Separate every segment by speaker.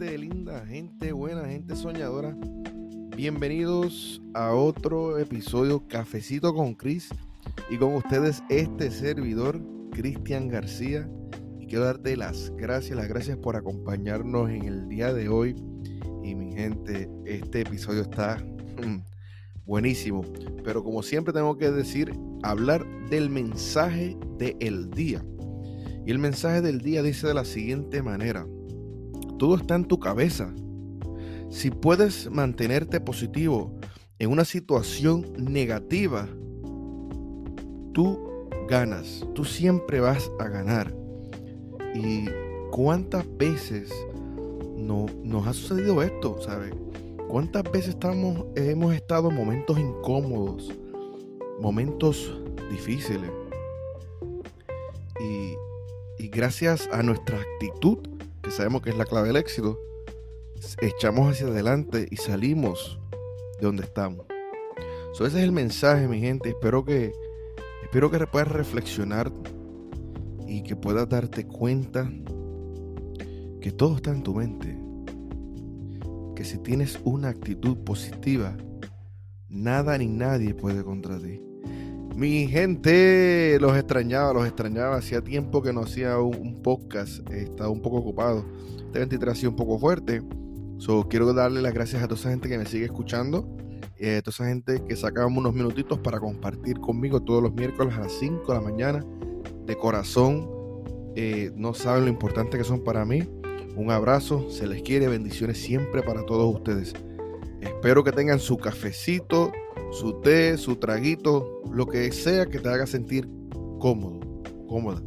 Speaker 1: linda, gente buena, gente soñadora. Bienvenidos a otro episodio Cafecito con Chris y con ustedes este servidor, Cristian García. Y quiero darte las gracias, las gracias por acompañarnos en el día de hoy. Y mi gente, este episodio está mm, buenísimo. Pero como siempre tengo que decir, hablar del mensaje del día. Y el mensaje del día dice de la siguiente manera. Todo está en tu cabeza. Si puedes mantenerte positivo en una situación negativa, tú ganas. Tú siempre vas a ganar. ¿Y cuántas veces no, nos ha sucedido esto? ¿Sabes? ¿Cuántas veces estamos, hemos estado en momentos incómodos, momentos difíciles? Y, y gracias a nuestra actitud, sabemos que es la clave del éxito, echamos hacia adelante y salimos de donde estamos. ese es el mensaje, mi gente. Espero que, espero que puedas reflexionar y que puedas darte cuenta que todo está en tu mente. Que si tienes una actitud positiva, nada ni nadie puede contra ti. Mi gente, los extrañaba, los extrañaba. Hacía tiempo que no hacía un, podcast. Estaba un poco ocupado. Este 23 ha sido un poco fuerte. So, quiero darle las gracias a toda esa gente que me sigue escuchando. Eh, toda esa gente que sacaba unos minutitos para compartir conmigo todos los miércoles a las 5 de la mañana. De corazón. Eh, no saben lo importante que son para mí. Un abrazo. Se les quiere. Bendiciones siempre para todos ustedes. Espero que tengan su cafecito su té, su traguito, lo que sea que te haga sentir cómodo, cómoda,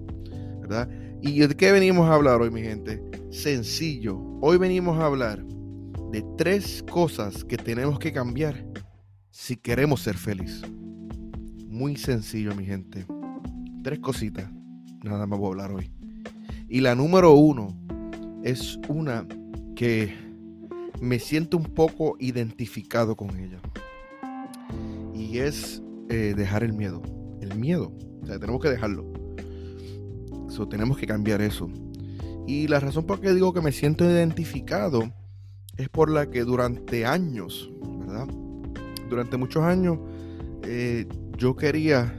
Speaker 1: ¿verdad? ¿Y de qué venimos a hablar hoy, mi gente? Sencillo. Hoy venimos a hablar de tres cosas que tenemos que cambiar si queremos ser feliz. Muy sencillo, mi gente. Tres cositas. Nada más voy a hablar hoy. Y la número uno es una que me siento un poco identificado con ella y es eh, dejar el miedo. El miedo. O sea, tenemos que dejarlo. So, tenemos que cambiar eso. Y la razón por qué digo que me siento identificado es por la que durante años, ¿verdad? Durante muchos años eh, yo quería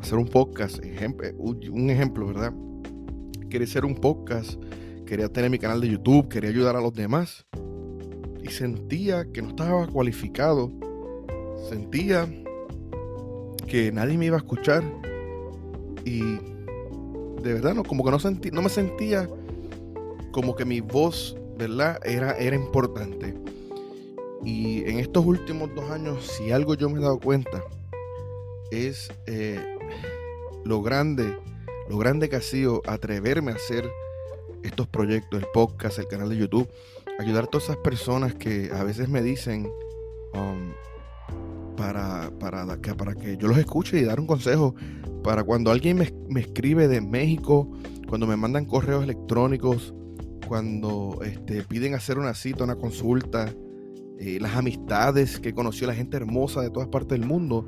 Speaker 1: hacer un podcast, un ejemplo, ¿verdad? Quería hacer un podcast, quería tener mi canal de YouTube, quería ayudar a los demás. Y sentía que no estaba cualificado sentía que nadie me iba a escuchar y de verdad no, como que no, sentí, no me sentía como que mi voz, ¿verdad? Era, era importante. Y en estos últimos dos años, si algo yo me he dado cuenta, es eh, lo grande, lo grande que ha sido atreverme a hacer estos proyectos, el podcast, el canal de YouTube, ayudar a todas esas personas que a veces me dicen, um, para, para, que, para que yo los escuche y dar un consejo. Para cuando alguien me, escribe de México, cuando me mandan correos electrónicos, cuando este, piden hacer una cita, una consulta, eh, las amistades que conoció la gente hermosa de todas partes del mundo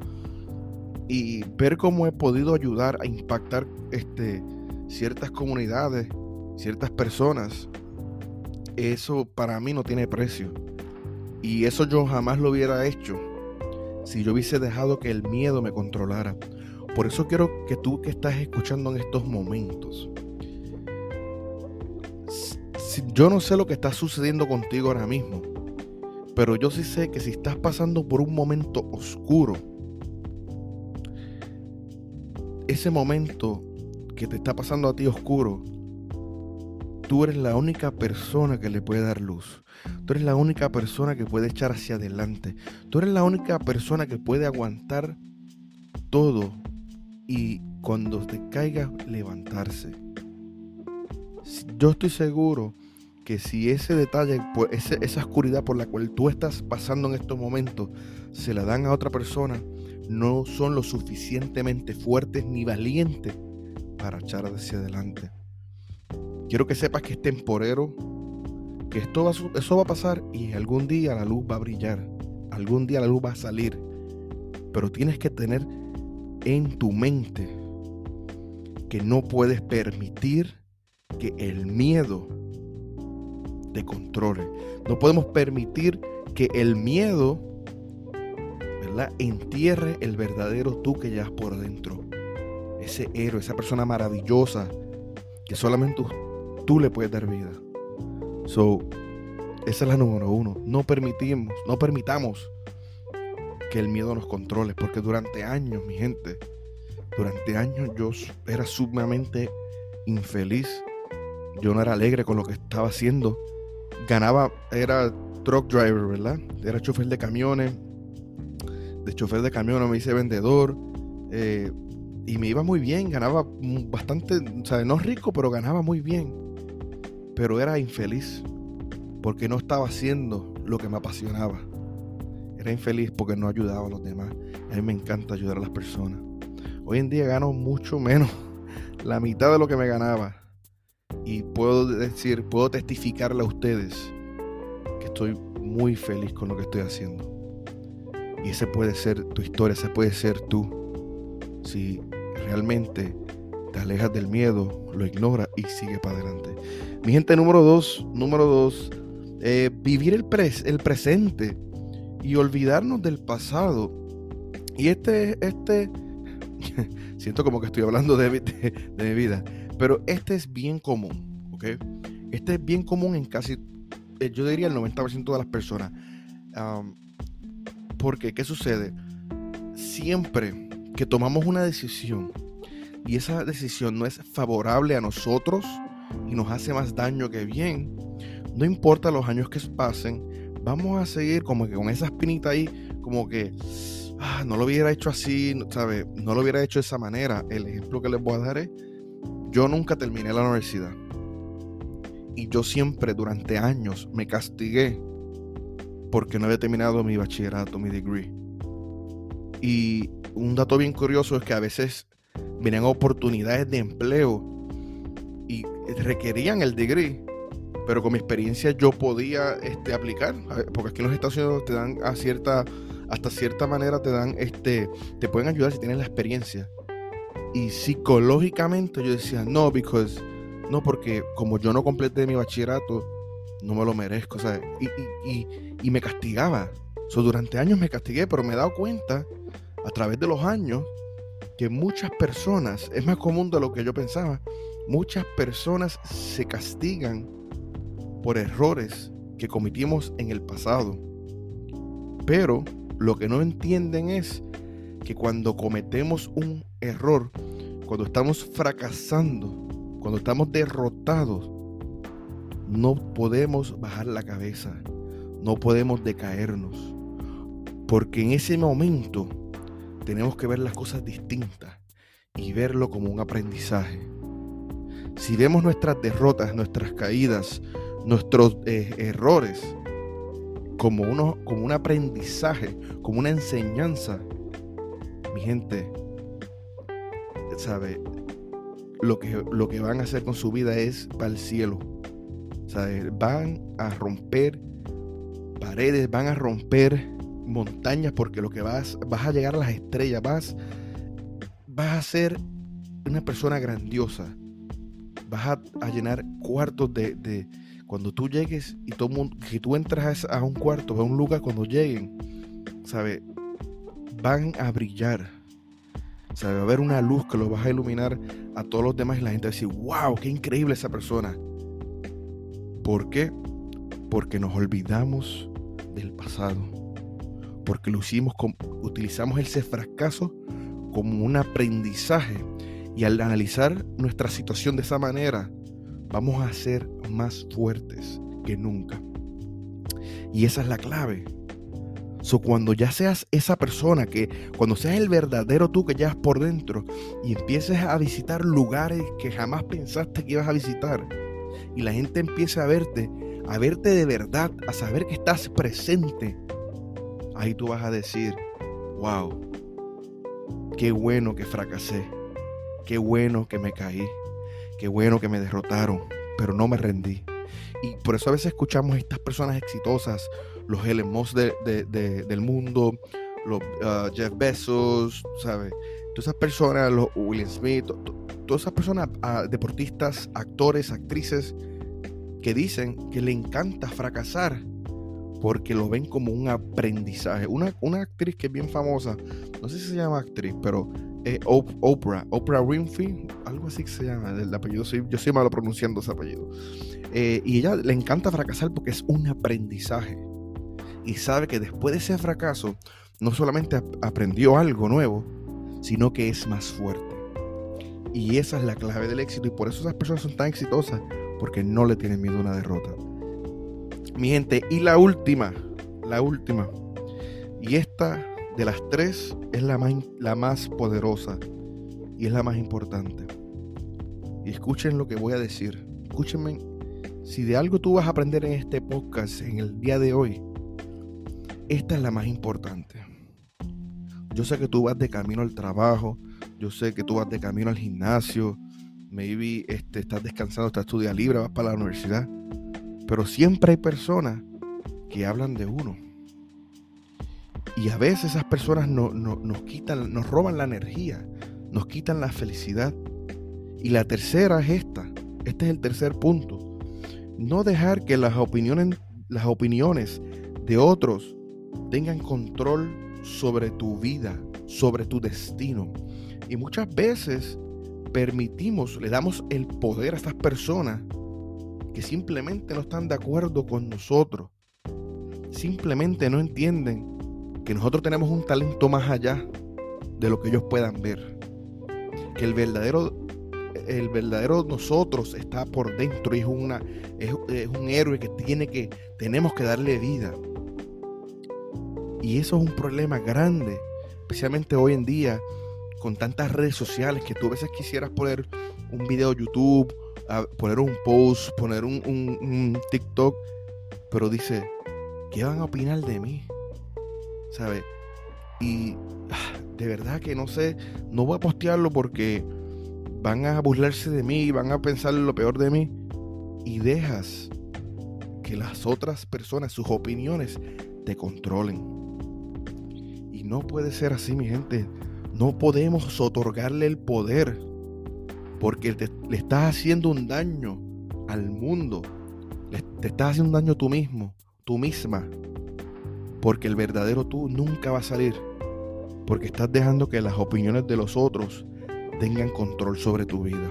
Speaker 1: y ver cómo he podido ayudar a impactar este, ciertas comunidades, ciertas personas, eso para mí no tiene precio. Y eso yo jamás lo hubiera hecho si yo hubiese dejado que el miedo me controlara. Por eso quiero que tú que estás escuchando en estos momentos, yo no sé lo que está sucediendo contigo ahora mismo, pero yo sí sé que si estás pasando por un momento oscuro, ese momento que te está pasando a ti oscuro, tú eres la única persona que le puede dar luz. Tú eres la única persona que puede echar hacia adelante. Tú eres la única persona que puede aguantar todo y cuando te caiga levantarse. Yo estoy seguro que si ese detalle, esa oscuridad por la cual tú estás pasando en estos momentos, se la dan a otra persona, no son lo suficientemente fuertes ni valientes para echar hacia adelante. Quiero que sepas que es temporero, que esto va, eso va a pasar y algún día la luz va a brillar, algún día la luz va a salir. Pero tienes que tener en tu mente que no puedes permitir que el miedo te controle. No podemos permitir que el miedo, ¿verdad? Entierre el verdadero tú que llevas por dentro. Ese héroe, esa persona maravillosa que solamente tú, le puedes dar vida. So, esa es la número uno. No permitimos, no permitamos que el miedo nos controle, porque durante años, mi gente, durante años yo era sumamente infeliz. Yo no era alegre con lo que estaba haciendo. Ganaba, era truck driver, ¿verdad? Era chofer de camiones. De chofer de camiones me hice vendedor. Eh, y me iba muy bien, ganaba bastante, o sea, no rico, pero ganaba muy bien. Pero era infeliz porque no estaba haciendo lo que me apasionaba. Era infeliz porque no ayudaba a los demás. A mí me encanta ayudar a las personas. Hoy en día gano mucho menos, la mitad de lo que me ganaba. Y puedo decir, puedo testificarle a ustedes que estoy muy feliz con lo que estoy haciendo. Y ese puede ser tu historia, ese puede ser tú. Si realmente te alejas del miedo, lo ignoras y sigue para adelante. Mi gente número dos, número dos, eh, vivir el, el presente y olvidarnos del pasado. Y este, este, siento como que estoy hablando de, mi vida, pero este es bien común, ¿ok? Este es bien común en casi, eh, yo diría el 90% de las personas. porque, ¿qué sucede? Siempre que tomamos una decisión y esa decisión no es favorable a nosotros y nos hace más daño que bien, no importa los años que pasen, vamos a seguir como que con esa espinita ahí, como que ah, no lo hubiera hecho así, ¿sabe? No lo hubiera hecho de esa manera. El ejemplo que les voy a dar es, yo nunca terminé la universidad. Y yo siempre durante años me castigué porque no había terminado mi bachillerato, mi degree. Y un dato bien curioso es que a veces venían oportunidades de empleo y requerían el degree, pero con mi experiencia yo podía este, aplicar, porque aquí en los Estados Unidos te dan a cierta hasta cierta manera te dan, este, te pueden ayudar si tienes la experiencia. Y psicológicamente yo decía, no, because, no, porque como yo no completé mi bachillerato, no me lo merezco, y, me castigaba. So, durante años me castigué, pero me he dado cuenta a través de los años que muchas personas, es más común de lo que yo pensaba, muchas personas se castigan por errores que cometimos en el pasado. Pero lo que no entienden es que cuando cometemos un error, cuando estamos fracasando, cuando estamos derrotados, no podemos bajar la cabeza, no podemos decaernos, porque en ese momento tenemos que ver las cosas distintas y verlo como un aprendizaje. Si vemos nuestras derrotas, nuestras caídas, nuestros eh, errores, como, como un aprendizaje, como una enseñanza. Mi gente, ¿sabe? Lo que, lo que van a hacer con su vida es para el cielo. ¿sabe? Van a romper paredes, van a romper montañas porque lo que vas, vas a llegar a las estrellas, vas, vas a ser una persona grandiosa, vas a, llenar cuartos de, cuando tú llegues y todo mundo, si tú entras a un cuarto, a un lugar, cuando lleguen, ¿sabe? Van a brillar. ¿Sabe? Va a haber una luz que los va a iluminar a todos los demás y la gente va a decir, wow, qué increíble esa persona. ¿Por qué? Porque nos olvidamos del pasado. Porque lo hicimos, utilizamos ese fracaso como un aprendizaje. Y al analizar nuestra situación de esa manera, vamos a ser más fuertes que nunca. Y esa es la clave. So, cuando ya seas esa persona que, cuando seas el verdadero tú que llevas por dentro y empieces a visitar lugares que jamás pensaste que ibas a visitar y la gente empiece a verte, a verte de verdad, a saber que estás presente, ahí tú vas a decir, wow, qué bueno que fracasé, qué bueno que me caí, qué bueno que me derrotaron, pero no me rendí. Y por eso a veces escuchamos a estas personas exitosas, los Elon Musk del mundo, los uh, Jeff Bezos, ¿sabes? Todas esas personas, los William Smith, todas esas personas, uh, deportistas, actores, actrices, que dicen que le encanta fracasar porque lo ven como un aprendizaje. Una, una actriz que es bien famosa, no sé si se llama actriz, pero eh, Oprah, Oprah Winfrey, algo así que se llama, el apellido, yo soy malo pronunciando ese apellido. Eh, y ella le encanta fracasar porque es un aprendizaje. Y sabe que después de ese fracaso, no solamente aprendió algo nuevo, sino que es más fuerte. Y esa es la clave del éxito. Y por eso esas personas son tan exitosas, porque no le tienen miedo a una derrota. Mi gente, y la última, la última. Y esta de las tres es la más, la más poderosa y es la más importante. Y escuchen lo que voy a decir. Escúchenme. Si de algo tú vas a aprender en este podcast en el día de hoy, esta es la más importante. Yo sé que tú vas de camino al trabajo, yo sé que tú vas de camino al gimnasio, maybe este, estás descansando, estás estudiando libre, vas para la universidad, pero siempre hay personas que hablan de uno y a veces esas personas no, nos quitan, nos roban la energía, nos quitan la felicidad. Y la tercera es esta. Este es el tercer punto. No dejar que las opiniones, las opiniones de otros tengan control sobre tu vida, sobre tu destino. Y muchas veces permitimos, le damos el poder a estas personas que simplemente no están de acuerdo con nosotros. Simplemente no entienden que nosotros tenemos un talento más allá de lo que ellos puedan ver. Que el verdadero, el verdadero nosotros está por dentro y es, una, es, un héroe que, tiene que tenemos que darle vida. Y eso es un problema grande, especialmente hoy en día con tantas redes sociales que tú a veces quisieras poner un video YouTube, poner un post, poner un, un TikTok, pero dice, ¿qué van a opinar de mí? ¿sabes? Y ah, de verdad que no sé, no voy a postearlo porque van a burlarse de mí, van a pensar lo peor de mí. Y dejas que las otras personas, sus opiniones, te controlen. Y no puede ser así, mi gente. No podemos otorgarle el poder porque le estás haciendo un daño al mundo. Te estás haciendo un daño tú mismo, tú misma. Porque el verdadero tú nunca va a salir. Porque estás dejando que las opiniones de los otros tengan control sobre tu vida.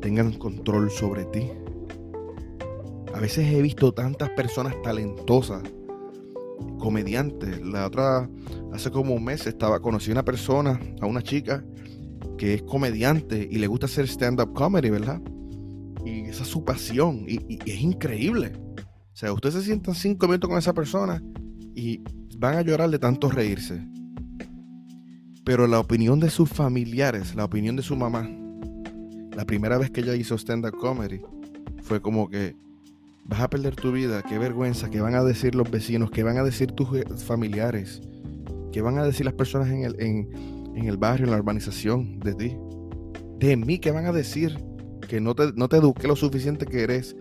Speaker 1: Tengan control sobre ti. A veces he visto tantas personas talentosas, comediantes. La otra, hace como un mes estaba, conocí a una persona, a una chica que es comediante y le gusta hacer stand-up comedy, ¿verdad? Y esa es su pasión y es increíble. O sea, ustedes se sientan cinco minutos con esa persona y van a llorar de tanto reírse. Pero la opinión de sus familiares, la opinión de su mamá, la primera vez que ella hizo stand-up comedy, fue como que vas a perder tu vida, qué vergüenza, qué van a decir los vecinos, qué van a decir tus familiares, qué van a decir las personas en el, en, el barrio, en la urbanización de ti. De mí, qué van a decir que no te, no te eduqué lo suficiente que eres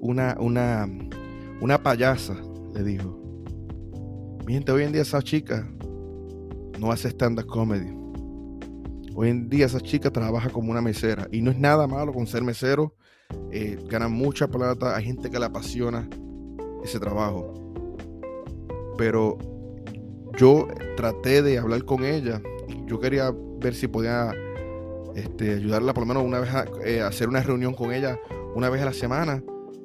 Speaker 1: una, una, una payasa, le dijo. Mi gente, hoy en día esa chica no hace stand-up comedy. Hoy en día esa chica trabaja como una mesera. Y no es nada malo con ser mesero. Eh, gana mucha plata. Hay gente que le apasiona ese trabajo. Pero yo traté de hablar con ella. Yo quería ver si podía este, ayudarla por lo menos una vez a eh, hacer una reunión con ella una vez a la semana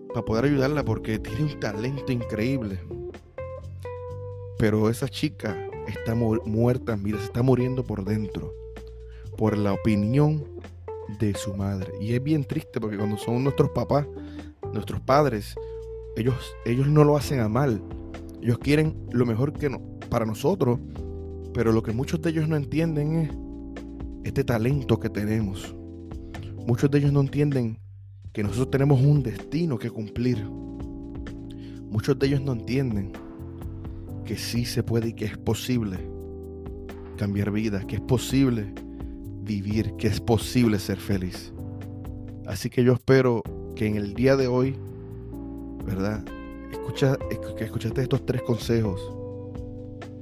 Speaker 1: para poder ayudarla porque tiene un talento increíble. Pero esa chica está muerta vida, se está muriendo por dentro, por la opinión de su madre. Y es bien triste porque cuando son nuestros papás, nuestros padres, ellos, ellos no lo hacen a mal. Ellos quieren lo mejor que no, para nosotros, pero lo que muchos de ellos no entienden es este talento que tenemos. Muchos de ellos no entienden que nosotros tenemos un destino que cumplir. Muchos de ellos no entienden que sí se puede y que es posible cambiar vidas, que es posible vivir, que es posible ser feliz. Así que yo espero que en el día de hoy, ¿verdad? Escucha, que escuchaste estos tres consejos.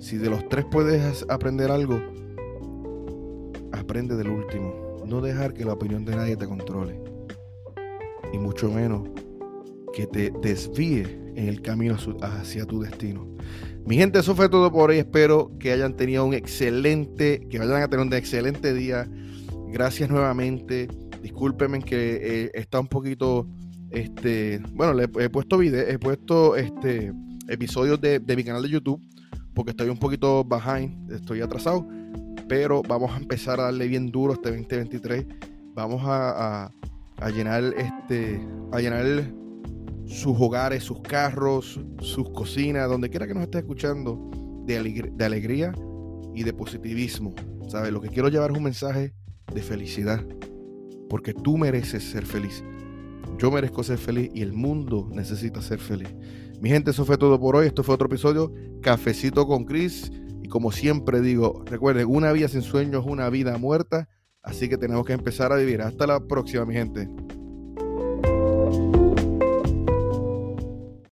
Speaker 1: Si de los tres puedes aprender algo, aprende del último. No dejar que la opinión de nadie te controle y mucho menos que te desvíe en el camino hacia tu destino. Mi gente, eso fue todo por hoy. Espero que hayan tenido un excelente, que vayan a tener un excelente día. Gracias nuevamente. Discúlpenme que eh, está un poquito, este, bueno, le he puesto video, he puesto este episodios de, mi canal de YouTube porque estoy un poquito behind, estoy atrasado, pero vamos a empezar a darle bien duro este 2023. Vamos a, a llenar este, a llenar sus hogares, sus carros, sus cocinas, donde quiera que nos esté escuchando, de, de alegría y de positivismo. ¿Sabes? Lo que quiero llevar es un mensaje de felicidad, porque tú mereces ser feliz. Yo merezco ser feliz y el mundo necesita ser feliz. Mi gente, eso fue todo por hoy. Esto fue otro episodio, Cafecito con Chris. Y como siempre digo, recuerden, una vida sin sueños es una vida muerta. Así que tenemos que empezar a vivir. Hasta la próxima, mi gente.